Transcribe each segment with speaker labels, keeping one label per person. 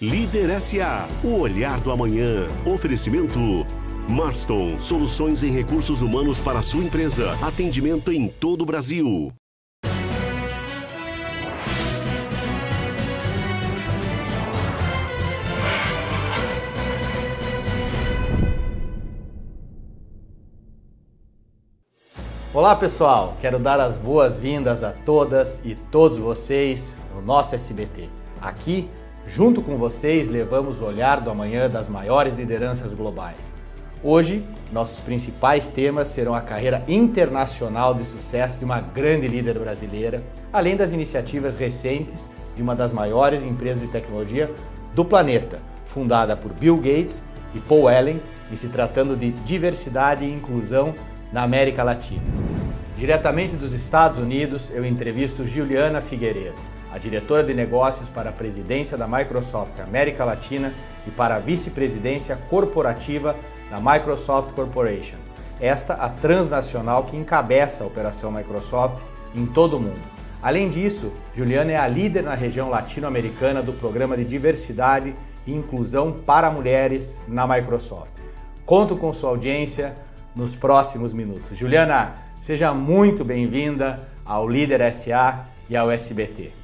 Speaker 1: Líder SA, o olhar do amanhã. Oferecimento Marston, soluções em recursos humanos para a sua empresa. Atendimento em todo o Brasil.
Speaker 2: Olá pessoal, quero dar as boas-vindas a todas e todos vocês no nosso SBT. Aqui, junto com vocês, levamos o olhar do amanhã das maiores lideranças globais. Hoje, nossos principais temas serão a carreira internacional de sucesso de uma grande líder brasileira, além das iniciativas recentes de uma das maiores empresas de tecnologia do planeta, fundada por Bill Gates e Paul Allen, e se tratando de diversidade e inclusão na América Latina. Diretamente dos Estados Unidos, eu entrevisto Juliana Figueiredo, a diretora de negócios para a presidência da Microsoft América Latina e para a vice-presidência corporativa da Microsoft Corporation. Esta a transnacional que encabeça a operação Microsoft em todo o mundo. Além disso, Juliana é a líder na região latino-americana do programa de diversidade e inclusão para mulheres na Microsoft. Conto com sua audiência nos próximos minutos. Juliana, seja muito bem-vinda ao Líder SA e ao SBT.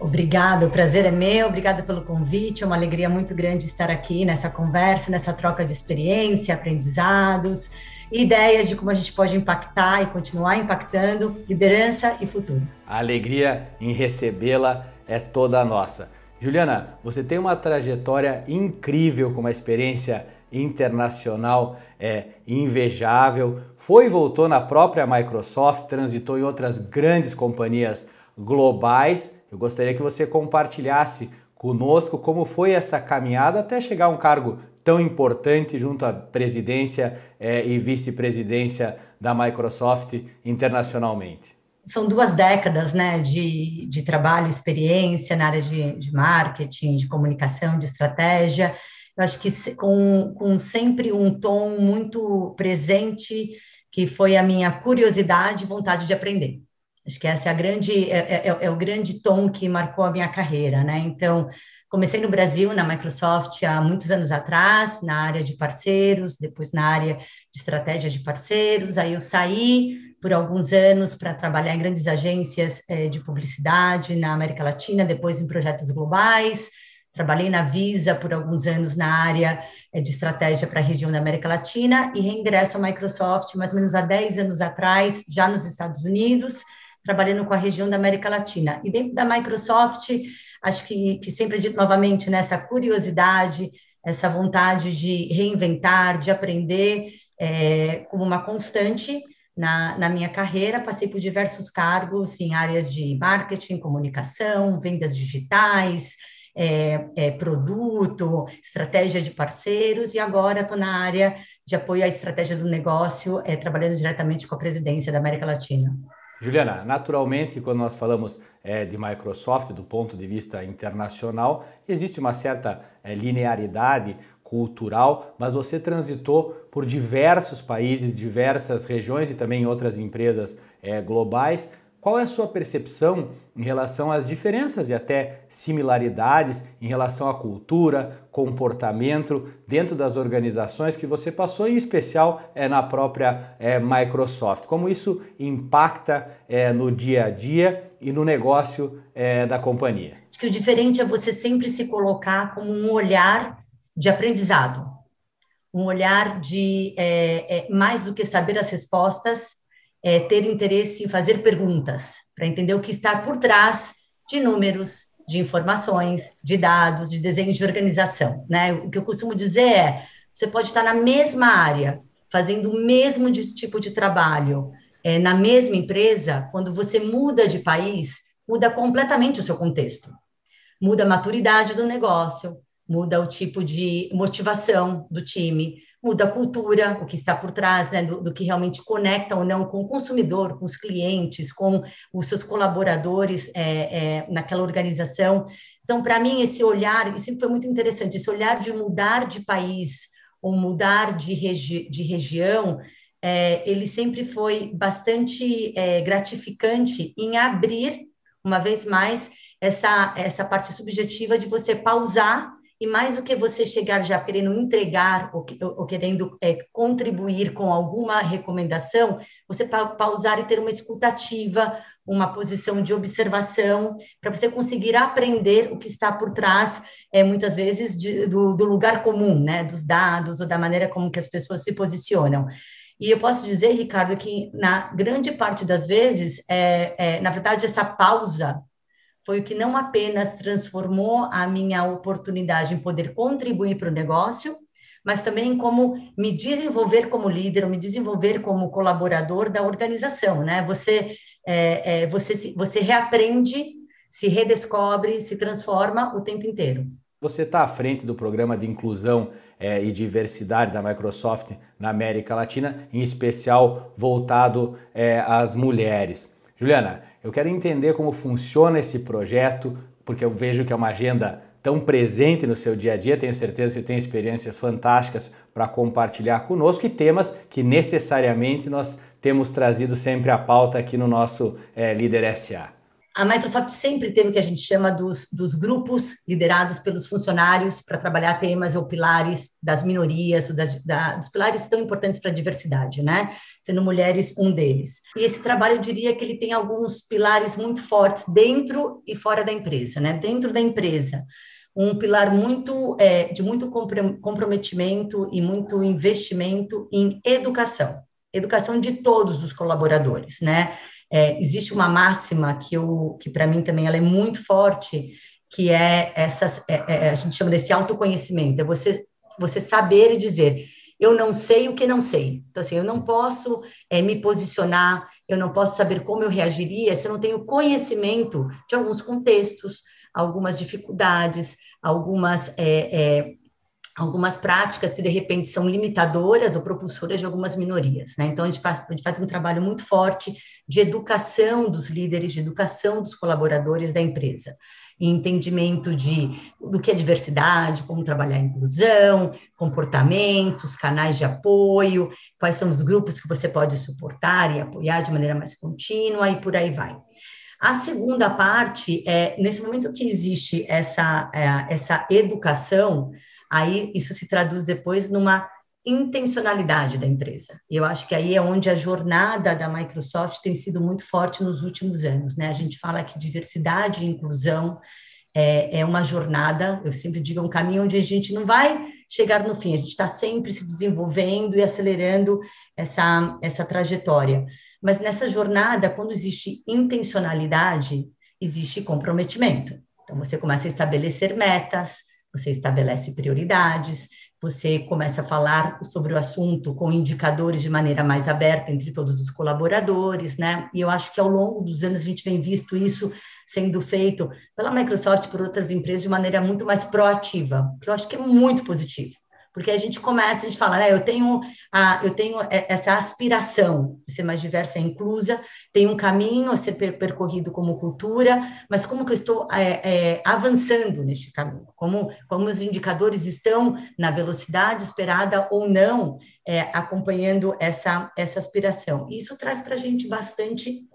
Speaker 3: Obrigada, o prazer é meu, obrigada pelo convite, é uma alegria muito grande estar aqui nessa conversa, nessa troca de experiência, aprendizados, ideias de como a gente pode impactar e continuar impactando liderança e futuro.
Speaker 2: A alegria em recebê-la é toda nossa. Juliana, você tem uma trajetória incrível com uma experiência internacional é, invejável. Foi e voltou na própria Microsoft, transitou em outras grandes companhias globais. Eu gostaria que você compartilhasse conosco como foi essa caminhada até chegar a um cargo tão importante junto à presidência é, e vice-presidência da Microsoft internacionalmente.
Speaker 3: São duas décadas né, de, de trabalho, experiência na área de, de marketing, de comunicação, de estratégia eu acho que com, com sempre um tom muito presente, que foi a minha curiosidade e vontade de aprender. Acho que essa é a grande é, é, é, é, o grande tom que marcou a minha carreira, né? Então, comecei no Brasil, na Microsoft, há muitos anos atrás, na área de parceiros, depois na área de estratégia de parceiros. Aí eu saí por alguns anos para trabalhar em grandes agências é, de publicidade na América Latina, depois em projetos globais. Trabalhei na Visa por alguns anos na área eh, de estratégia para a região da América Latina e reingresso à Microsoft mais ou menos há 10 anos atrás, já nos Estados Unidos, trabalhando com a região da América Latina. E dentro da Microsoft, acho que, que sempre dito novamente nessa né, curiosidade, essa vontade de reinventar, de aprender é, como uma constante na, na, minha carreira, passei por diversos cargos em áreas de marketing, comunicação, vendas digitais, é, é, produto, estratégia de parceiros, e agora estou na área de apoio à estratégia do negócio, é, trabalhando diretamente com a presidência da América Latina.
Speaker 2: Juliana, naturalmente que quando nós falamos é, de Microsoft do ponto de vista internacional, existe uma certa é, linearidade cultural, mas você transitou por diversos países, diversas regiões e também outras empresas é, globais. Qual é a sua percepção em relação às diferenças e até similaridades em relação à cultura, comportamento dentro das organizações que você passou, em especial é, na própria é, Microsoft? Como isso impacta é, no dia a dia e no negócio é, da companhia?
Speaker 3: Acho que o diferente é você sempre se colocar como um olhar de aprendizado, um olhar de é, é, mais do que saber as respostas é, ter interesse em fazer perguntas, para entender o que está por trás de números, de informações, de dados, de desenho de organização. Né? O que eu costumo dizer é: você pode estar na mesma área, fazendo o mesmo de, tipo de trabalho, é, na mesma empresa, quando você muda de país, muda completamente o seu contexto. Muda a maturidade do negócio, muda o tipo de motivação do time, muda a cultura, o que está por trás, né, do, do, que realmente conecta ou não com o consumidor, com os clientes, com os seus colaboradores é, é, naquela organização. Então, para mim, esse olhar, e sempre foi muito interessante, esse olhar de mudar de país ou mudar de, regi de região, é, ele sempre foi bastante é, gratificante em abrir, uma vez mais, essa, essa parte subjetiva de você pausar e mais do que você chegar já querendo entregar ou, ou querendo é, contribuir com alguma recomendação, você pausar e ter uma escutativa, uma posição de observação, para você conseguir aprender o que está por trás, é, muitas vezes, de, do, do lugar comum, né, dos dados ou da maneira como que as pessoas se posicionam. E eu posso dizer, Ricardo, que na grande parte das vezes, é, é, na verdade, essa pausa foi o que não apenas transformou a minha oportunidade em poder contribuir para o negócio, mas também como me desenvolver como líder, me desenvolver como colaborador da organização, né? Você, é, é, você, você reaprende, se redescobre, se transforma o tempo inteiro.
Speaker 2: Você está à frente do programa de inclusão é, e diversidade da Microsoft na América Latina, em especial voltado é, às mulheres. Juliana, eu quero entender como funciona esse projeto, porque eu vejo que é uma agenda tão presente no seu dia a dia. Tenho certeza que você tem experiências fantásticas para compartilhar conosco e temas que necessariamente nós temos trazido sempre à pauta aqui no nosso é, Líder SA
Speaker 3: a Microsoft sempre teve o que a gente chama dos, dos grupos liderados pelos funcionários para trabalhar temas ou pilares das minorias, ou das, da, dos pilares tão importantes para a diversidade, né? Sendo mulheres um deles. E esse trabalho, eu diria que ele tem alguns pilares muito fortes dentro e fora da empresa, né? Dentro da empresa, um pilar muito é, de muito comprometimento e muito investimento em educação, educação de todos os colaboradores, né? É, existe uma máxima que, que para mim também ela é muito forte, que é essa, é, é, a gente chama desse autoconhecimento, é você, você saber e dizer, eu não sei o que não sei. Então, assim, eu não posso é, me posicionar, eu não posso saber como eu reagiria se eu não tenho conhecimento de alguns contextos, algumas dificuldades, algumas é, é, algumas práticas que de repente são limitadoras ou propulsoras de algumas minorias, né? Então a gente faz, a gente faz um trabalho muito forte de educação dos líderes, de educação dos colaboradores da empresa, entendimento de do que é diversidade, como trabalhar a inclusão, comportamentos, canais de apoio, quais são os grupos que você pode suportar e apoiar de maneira mais contínua e por aí vai. A segunda parte é nesse momento que existe essa é, essa educação aí isso se traduz depois numa intencionalidade da empresa. E eu acho que aí é onde a jornada da Microsoft tem sido muito forte nos últimos anos. Né? A gente fala que diversidade e inclusão é, é uma jornada, eu sempre digo, é um caminho onde a gente não vai chegar no fim, a gente está sempre se desenvolvendo e acelerando essa, essa trajetória. Mas nessa jornada, quando existe intencionalidade, existe comprometimento. Então, você começa a estabelecer metas, você estabelece prioridades, você começa a falar sobre o assunto com indicadores de maneira mais aberta entre todos os colaboradores, né? E eu acho que ao longo dos anos a gente vem visto isso sendo feito pela Microsoft por outras empresas de maneira muito mais proativa, que eu acho que é muito positivo porque a gente começa, a gente fala, né, eu tenho, a, eu tenho essa aspiração de ser mais diversa e inclusa, tem um caminho a ser percorrido como cultura, mas como que eu estou é, é, avançando neste caminho? Como, como os indicadores estão na velocidade esperada ou não, é, acompanhando essa, essa aspiração? Isso traz para a gente bastante,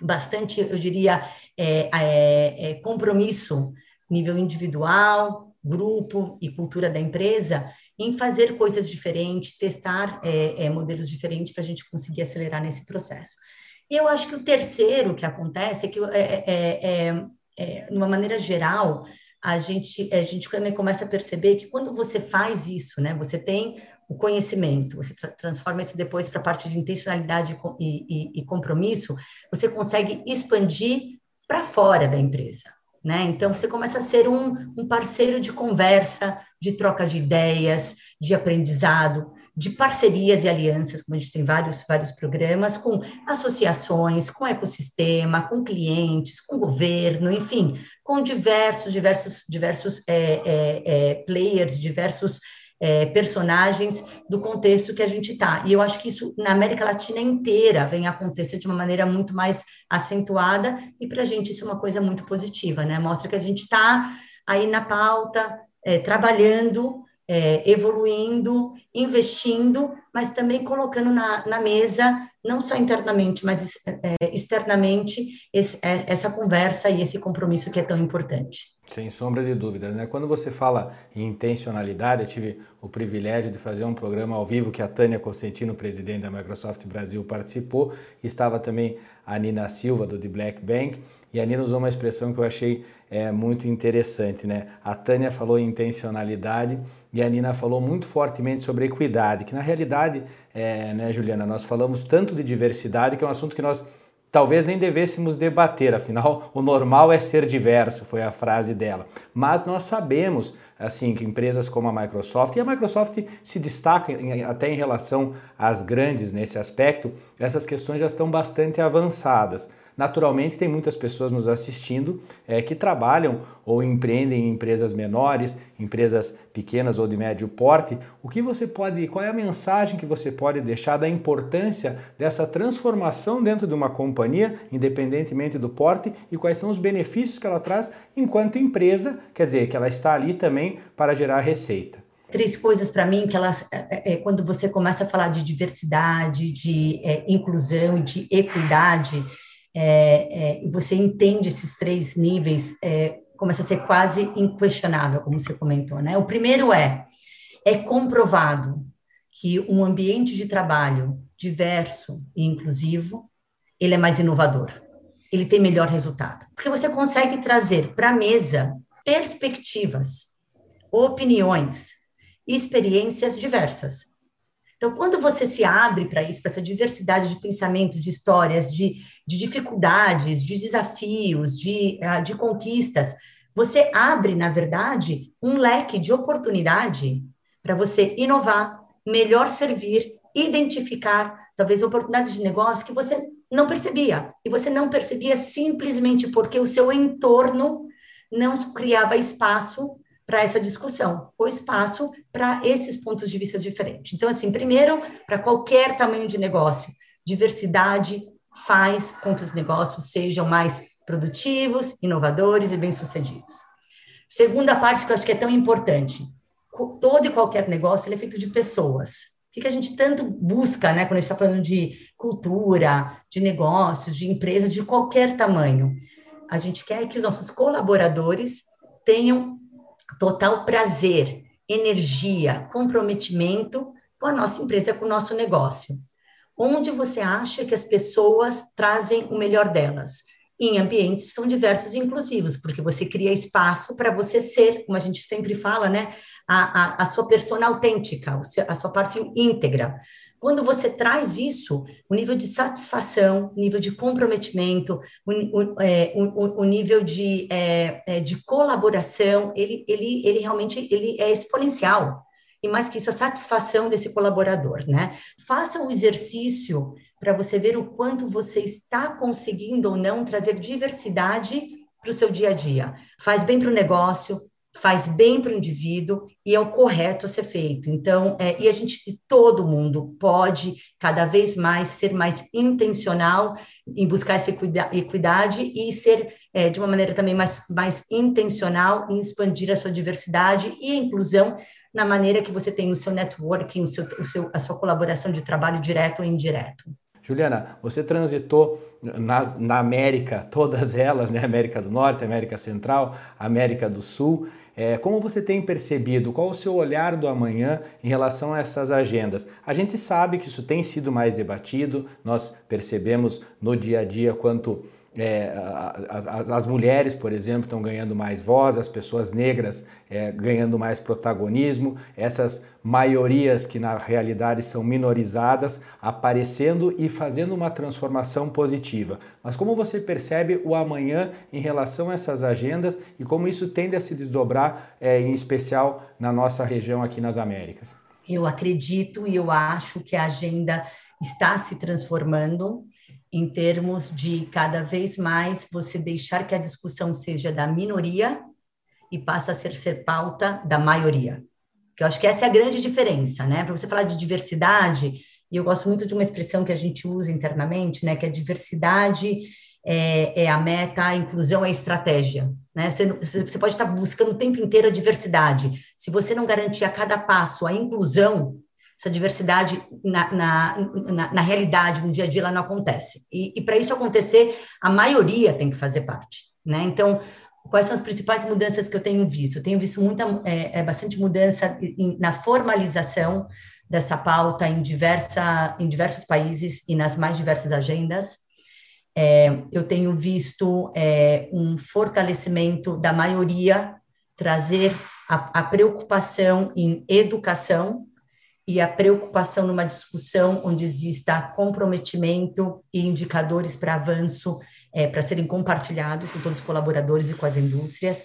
Speaker 3: bastante, eu diria, é, é, é, compromisso nível individual, grupo e cultura da empresa, em fazer coisas diferentes, testar é, é, modelos diferentes para a gente conseguir acelerar nesse processo. E eu acho que o terceiro que acontece é que, é, é, é, é de uma maneira geral, a gente, a gente também começa a perceber que quando você faz isso, né, você tem o conhecimento, você tra transforma isso depois para a parte de intencionalidade e, e, e compromisso, você consegue expandir para fora da empresa. Né? Então, você começa a ser um, um parceiro de conversa, de troca de ideias, de aprendizado, de parcerias e alianças, como a gente tem vários, vários programas, com associações, com ecossistema, com clientes, com governo, enfim, com diversos, diversos, diversos é, é, é, players, diversos é, personagens do contexto que a gente está. E eu acho que isso na América Latina inteira vem acontecer de uma maneira muito mais acentuada, e para a gente isso é uma coisa muito positiva, né? Mostra que a gente está aí na pauta, é, trabalhando é, evoluindo, investindo, mas também colocando na, na mesa, não só internamente, mas é, externamente, esse, é, essa conversa e esse compromisso que é tão importante.
Speaker 2: Sem sombra de dúvidas, né? Quando você fala em intencionalidade, eu tive o privilégio de fazer um programa ao vivo que a Tânia Constantino, presidente da Microsoft Brasil, participou. Estava também a Nina Silva, do The Black Bank, e a Nina usou uma expressão que eu achei é, muito interessante, né? A Tânia falou em intencionalidade e a Nina falou muito fortemente sobre equidade, que na realidade, é, né, Juliana, nós falamos tanto de diversidade, que é um assunto que nós talvez nem devêssemos debater, afinal, o normal é ser diverso, foi a frase dela. Mas nós sabemos, assim, que empresas como a Microsoft, e a Microsoft se destaca em, até em relação às grandes nesse aspecto, essas questões já estão bastante avançadas. Naturalmente, tem muitas pessoas nos assistindo é, que trabalham ou empreendem em empresas menores, empresas pequenas ou de médio porte. O que você pode, qual é a mensagem que você pode deixar da importância dessa transformação dentro de uma companhia, independentemente do porte, e quais são os benefícios que ela traz enquanto empresa, quer dizer, que ela está ali também para gerar receita?
Speaker 3: três coisas para mim que elas é, é, quando você começa a falar de diversidade, de é, inclusão e de equidade, é, é, você entende esses três níveis, é, começa a ser quase inquestionável, como você comentou, né? O primeiro é, é comprovado que um ambiente de trabalho diverso e inclusivo, ele é mais inovador, ele tem melhor resultado, porque você consegue trazer para a mesa perspectivas, opiniões, experiências diversas. Então, quando você se abre para isso, para essa diversidade de pensamento, de histórias, de, de dificuldades, de desafios, de, uh, de conquistas, você abre, na verdade, um leque de oportunidade para você inovar, melhor servir, identificar, talvez, oportunidades de negócio que você não percebia. E você não percebia simplesmente porque o seu entorno não criava espaço para essa discussão, ou espaço para esses pontos de vista diferentes. Então, assim, primeiro, para qualquer tamanho de negócio, diversidade faz com que os negócios sejam mais produtivos, inovadores e bem-sucedidos. Segunda parte que eu acho que é tão importante, todo e qualquer negócio é feito de pessoas. O que a gente tanto busca, né, quando a gente está falando de cultura, de negócios, de empresas de qualquer tamanho? A gente quer que os nossos colaboradores tenham total prazer, energia, comprometimento com a nossa empresa, com o nosso negócio. Onde você acha que as pessoas trazem o melhor delas? Em ambientes que são diversos e inclusivos, porque você cria espaço para você ser, como a gente sempre fala, né? A, a, a sua persona autêntica, a sua parte íntegra. Quando você traz isso, o nível de satisfação, o nível de comprometimento, o, o, é, o, o nível de, é, é, de colaboração, ele, ele, ele realmente ele é exponencial. E mais que isso, a satisfação desse colaborador, né? Faça o exercício para você ver o quanto você está conseguindo ou não trazer diversidade para o seu dia a dia. Faz bem para o negócio, faz bem para o indivíduo e é o correto a ser feito. Então, é, e a gente, todo mundo pode cada vez mais ser mais intencional em buscar essa equidade e ser é, de uma maneira também mais, mais intencional em expandir a sua diversidade e a inclusão na maneira que você tem o seu networking, o seu, o seu, a sua colaboração de trabalho direto ou indireto.
Speaker 2: Juliana, você transitou na América, todas elas, né? América do Norte, América Central, América do Sul. É, como você tem percebido? Qual o seu olhar do amanhã em relação a essas agendas? A gente sabe que isso tem sido mais debatido, nós percebemos no dia a dia quanto é, as, as, mulheres, por exemplo, estão ganhando mais voz, as pessoas negras é, ganhando mais protagonismo, essas maiorias que na realidade são minorizadas aparecendo e fazendo uma transformação positiva. Mas como você percebe o amanhã em relação a essas agendas e como isso tende a se desdobrar, é, em especial na nossa região aqui nas Américas?
Speaker 3: Eu acredito e eu acho que a agenda está se transformando em termos de cada vez mais você deixar que a discussão seja da minoria e passa a ser, ser pauta da maioria. Que eu acho que essa é a grande diferença, né? Para você falar de diversidade, e eu gosto muito de uma expressão que a gente usa internamente, né? Que é diversidade é, é a meta, a inclusão é a estratégia. Né? Você, você pode estar buscando o tempo inteiro a diversidade. Se você não garantir a cada passo a inclusão, essa diversidade na, na, na, na realidade, no dia a dia, ela não acontece. E, e para isso acontecer, a maioria tem que fazer parte. Né? Então, quais são as principais mudanças que eu tenho visto? Eu tenho visto muita, é, é bastante mudança em, na formalização dessa pauta em, diversa, em diversos países e nas mais diversas agendas. É, eu tenho visto é, um fortalecimento da maioria trazer a, a, preocupação em educação e a preocupação numa discussão onde exista comprometimento e indicadores para avanço é, para serem compartilhados com todos os colaboradores e com as indústrias.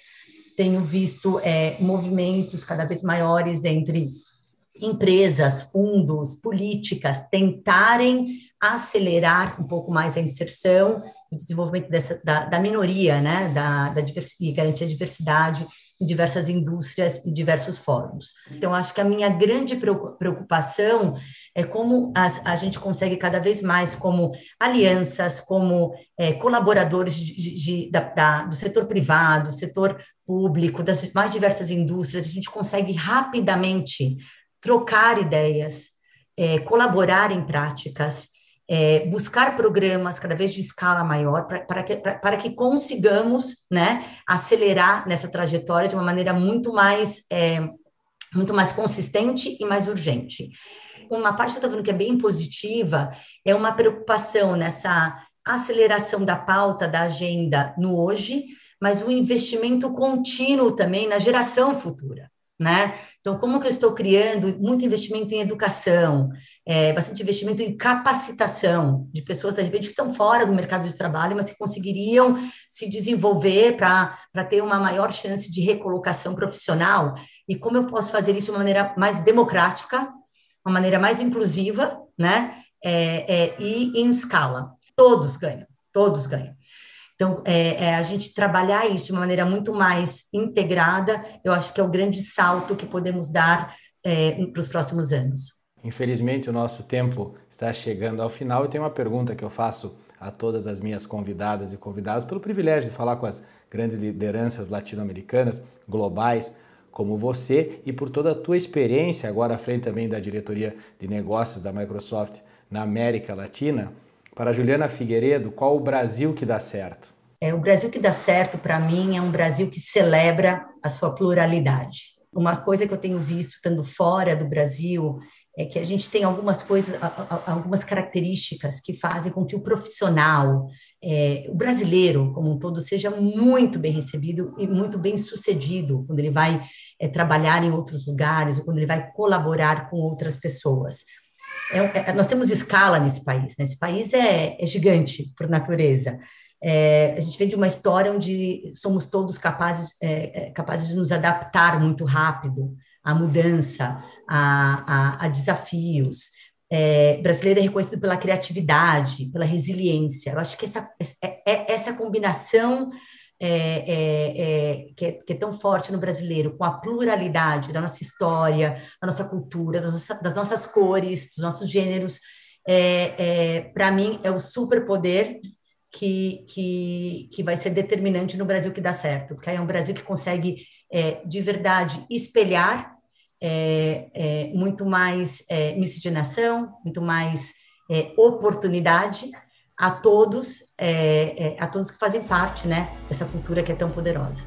Speaker 3: Tenho visto é, movimentos cada vez maiores entre empresas, fundos, políticas tentarem acelerar um pouco mais a inserção e desenvolvimento dessa, da, da minoria, né, da, da e garantir a diversidade em diversas indústrias e diversos fóruns. Então, acho que a minha grande preocupação é como a, a gente consegue cada vez mais, como alianças, como é, colaboradores de, de, da, da, do setor privado, setor público, das mais diversas indústrias, a gente consegue rapidamente trocar ideias, é, colaborar em práticas, é, buscar programas cada vez de escala maior para que, que consigamos né, acelerar nessa trajetória de uma maneira muito mais, é, muito mais consistente e mais urgente. Uma parte que eu estou vendo que é bem positiva é uma preocupação nessa aceleração da pauta, da agenda no hoje, mas o investimento contínuo também na geração futura né? Então, como que eu estou criando muito investimento em educação, é, bastante investimento em capacitação de pessoas, de repente, que estão fora do mercado de trabalho, mas que conseguiriam se desenvolver para ter uma maior chance de recolocação profissional. E como eu posso fazer isso de uma maneira mais democrática, uma maneira mais inclusiva, né? É, é, e em escala. Todos ganham, todos ganham. Então, é, é, a gente trabalhar isso de uma maneira muito mais integrada, eu acho que é o grande salto que podemos dar é, para os próximos anos.
Speaker 2: Infelizmente, o nosso tempo está chegando ao final e tem uma pergunta que eu faço a todas as minhas convidadas e convidados, pelo privilégio de falar com as grandes lideranças latino-americanas, globais, como você, e por toda a tua experiência, agora à frente também da diretoria de negócios da Microsoft na América Latina. Para Juliana Figueiredo, qual o Brasil que dá certo?
Speaker 3: É, o Brasil que dá certo, para mim, é um Brasil que celebra a sua pluralidade. Uma coisa que eu tenho visto estando fora do Brasil é que a gente tem algumas coisas, algumas características que fazem com que o profissional, é, o brasileiro como um todo, seja muito bem recebido e muito bem sucedido quando ele vai é, trabalhar em outros lugares ou quando ele vai colaborar com outras pessoas. É, é, nós temos escala nesse país, né? esse país é, é gigante por natureza. É, a gente vem de uma história onde somos todos capazes, é, é, capazes de nos adaptar muito rápido à mudança, a, a, a desafios. É, brasileiro é reconhecido pela criatividade, pela resiliência. Eu acho que essa, essa combinação é, é, é, que, é, que, é, tão forte no brasileiro, com a pluralidade da nossa história, da nossa cultura, das, nossas, das nossas cores, dos nossos gêneros, é, é, para mim é o superpoder que, que, que vai ser determinante no Brasil que dá certo, porque é um Brasil que consegue de verdade espelhar muito mais miscigenação, muito mais oportunidade, a todos, é, é, a todos que fazem parte, né, dessa cultura que é tão poderosa.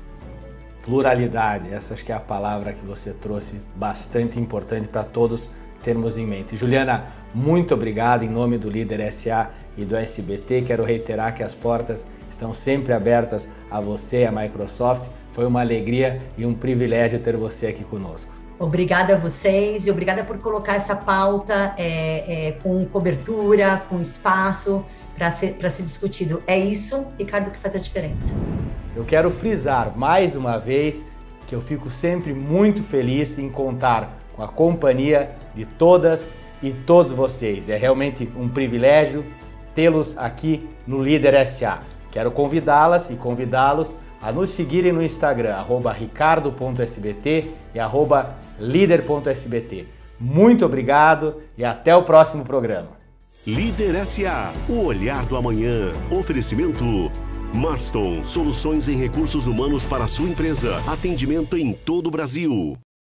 Speaker 2: Pluralidade, essa acho que é a palavra que você trouxe, bastante importante para todos termos em mente. Juliana, muito obrigado em nome do Líder SA e do SBT. Quero reiterar que as portas estão sempre abertas a você, a Microsoft. Foi uma alegria e um privilégio ter você aqui conosco.
Speaker 3: Obrigada a vocês e obrigada por colocar essa pauta é, é, com cobertura, com espaço para ser, ser discutido. É isso, Ricardo, que faz a diferença.
Speaker 2: Eu quero frisar mais uma vez que eu fico sempre muito feliz em contar com a companhia de todas e todos vocês. É realmente um privilégio tê-los aqui no Líder SA. Quero convidá-las e convidá-los a nos seguirem no Instagram, ricardo.sbt e líder.sbt. Muito obrigado e até o próximo programa.
Speaker 1: Líder SA, o olhar do amanhã. Oferecimento Marston, soluções em recursos humanos para sua empresa. Atendimento em todo o Brasil.